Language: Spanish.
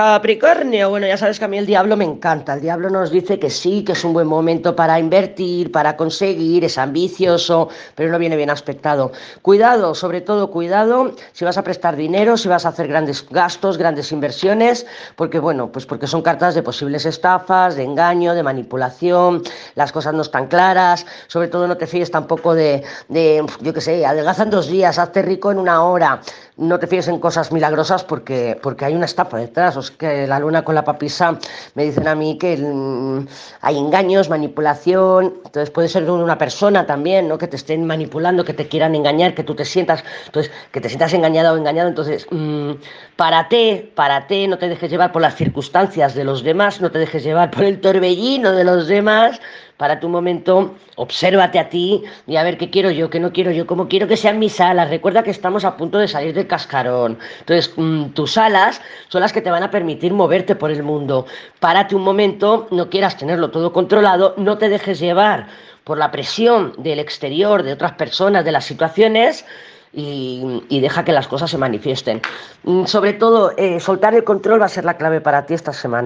Capricornio, bueno, ya sabes que a mí el diablo me encanta. El diablo nos dice que sí, que es un buen momento para invertir, para conseguir, es ambicioso, pero no viene bien aspectado. Cuidado, sobre todo cuidado si vas a prestar dinero, si vas a hacer grandes gastos, grandes inversiones, porque bueno, pues porque son cartas de posibles estafas, de engaño, de manipulación, las cosas no están claras, sobre todo no te fíes tampoco de, de yo qué sé, adelgaza en dos días, hazte rico en una hora, no te fíes en cosas milagrosas porque, porque hay una estafa detrás. Que la luna con la papisa me dicen a mí que mm, hay engaños, manipulación, entonces puede ser una persona también, ¿no? Que te estén manipulando, que te quieran engañar, que tú te sientas, entonces, que te sientas engañada o engañado, entonces, mmm, párate, párate, no te dejes llevar por las circunstancias de los demás, no te dejes llevar por el torbellino de los demás, para tu momento, obsérvate a ti y a ver qué quiero yo, qué no quiero yo, cómo quiero que sean mis alas. Recuerda que estamos a punto de salir del cascarón. Entonces, mmm, tus alas son las que te van a permitir moverte por el mundo. Párate un momento, no quieras tenerlo todo controlado, no te dejes llevar por la presión del exterior, de otras personas, de las situaciones. Y, y, deja que las cosas se manifiesten. Mm, sobre todo, eh, soltar el control va a ser la clave para ti esta semana.